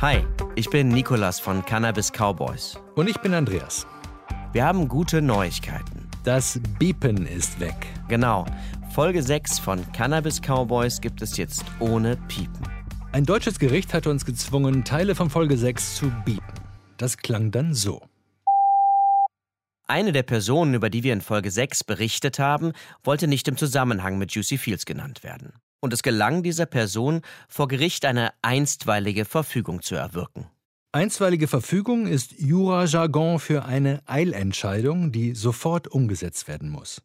Hi, ich bin Nikolas von Cannabis Cowboys. Und ich bin Andreas. Wir haben gute Neuigkeiten. Das Biepen ist weg. Genau. Folge 6 von Cannabis Cowboys gibt es jetzt ohne Piepen. Ein deutsches Gericht hat uns gezwungen, Teile von Folge 6 zu biepen. Das klang dann so. Eine der Personen, über die wir in Folge 6 berichtet haben, wollte nicht im Zusammenhang mit Juicy Fields genannt werden. Und es gelang dieser Person, vor Gericht eine einstweilige Verfügung zu erwirken. Einstweilige Verfügung ist Jura-Jargon für eine Eilentscheidung, die sofort umgesetzt werden muss.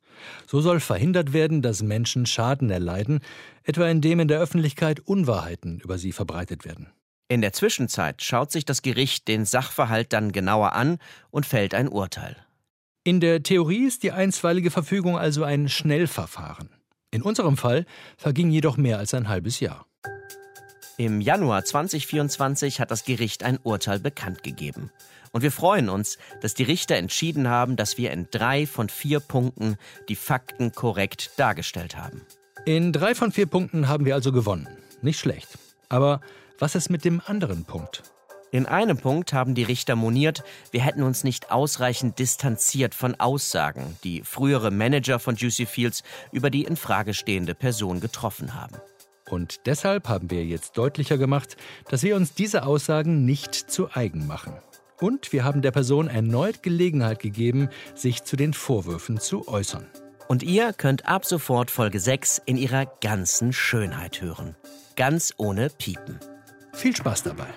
So soll verhindert werden, dass Menschen Schaden erleiden, etwa indem in der Öffentlichkeit Unwahrheiten über sie verbreitet werden. In der Zwischenzeit schaut sich das Gericht den Sachverhalt dann genauer an und fällt ein Urteil. In der Theorie ist die einstweilige Verfügung also ein Schnellverfahren. In unserem Fall verging jedoch mehr als ein halbes Jahr. Im Januar 2024 hat das Gericht ein Urteil bekannt gegeben. Und wir freuen uns, dass die Richter entschieden haben, dass wir in drei von vier Punkten die Fakten korrekt dargestellt haben. In drei von vier Punkten haben wir also gewonnen. Nicht schlecht. Aber was ist mit dem anderen Punkt? In einem Punkt haben die Richter moniert, wir hätten uns nicht ausreichend distanziert von Aussagen, die frühere Manager von Juicy Fields über die in Frage stehende Person getroffen haben. Und deshalb haben wir jetzt deutlicher gemacht, dass wir uns diese Aussagen nicht zu eigen machen. Und wir haben der Person erneut Gelegenheit gegeben, sich zu den Vorwürfen zu äußern. Und ihr könnt ab sofort Folge 6 in ihrer ganzen Schönheit hören. Ganz ohne Piepen. Viel Spaß dabei.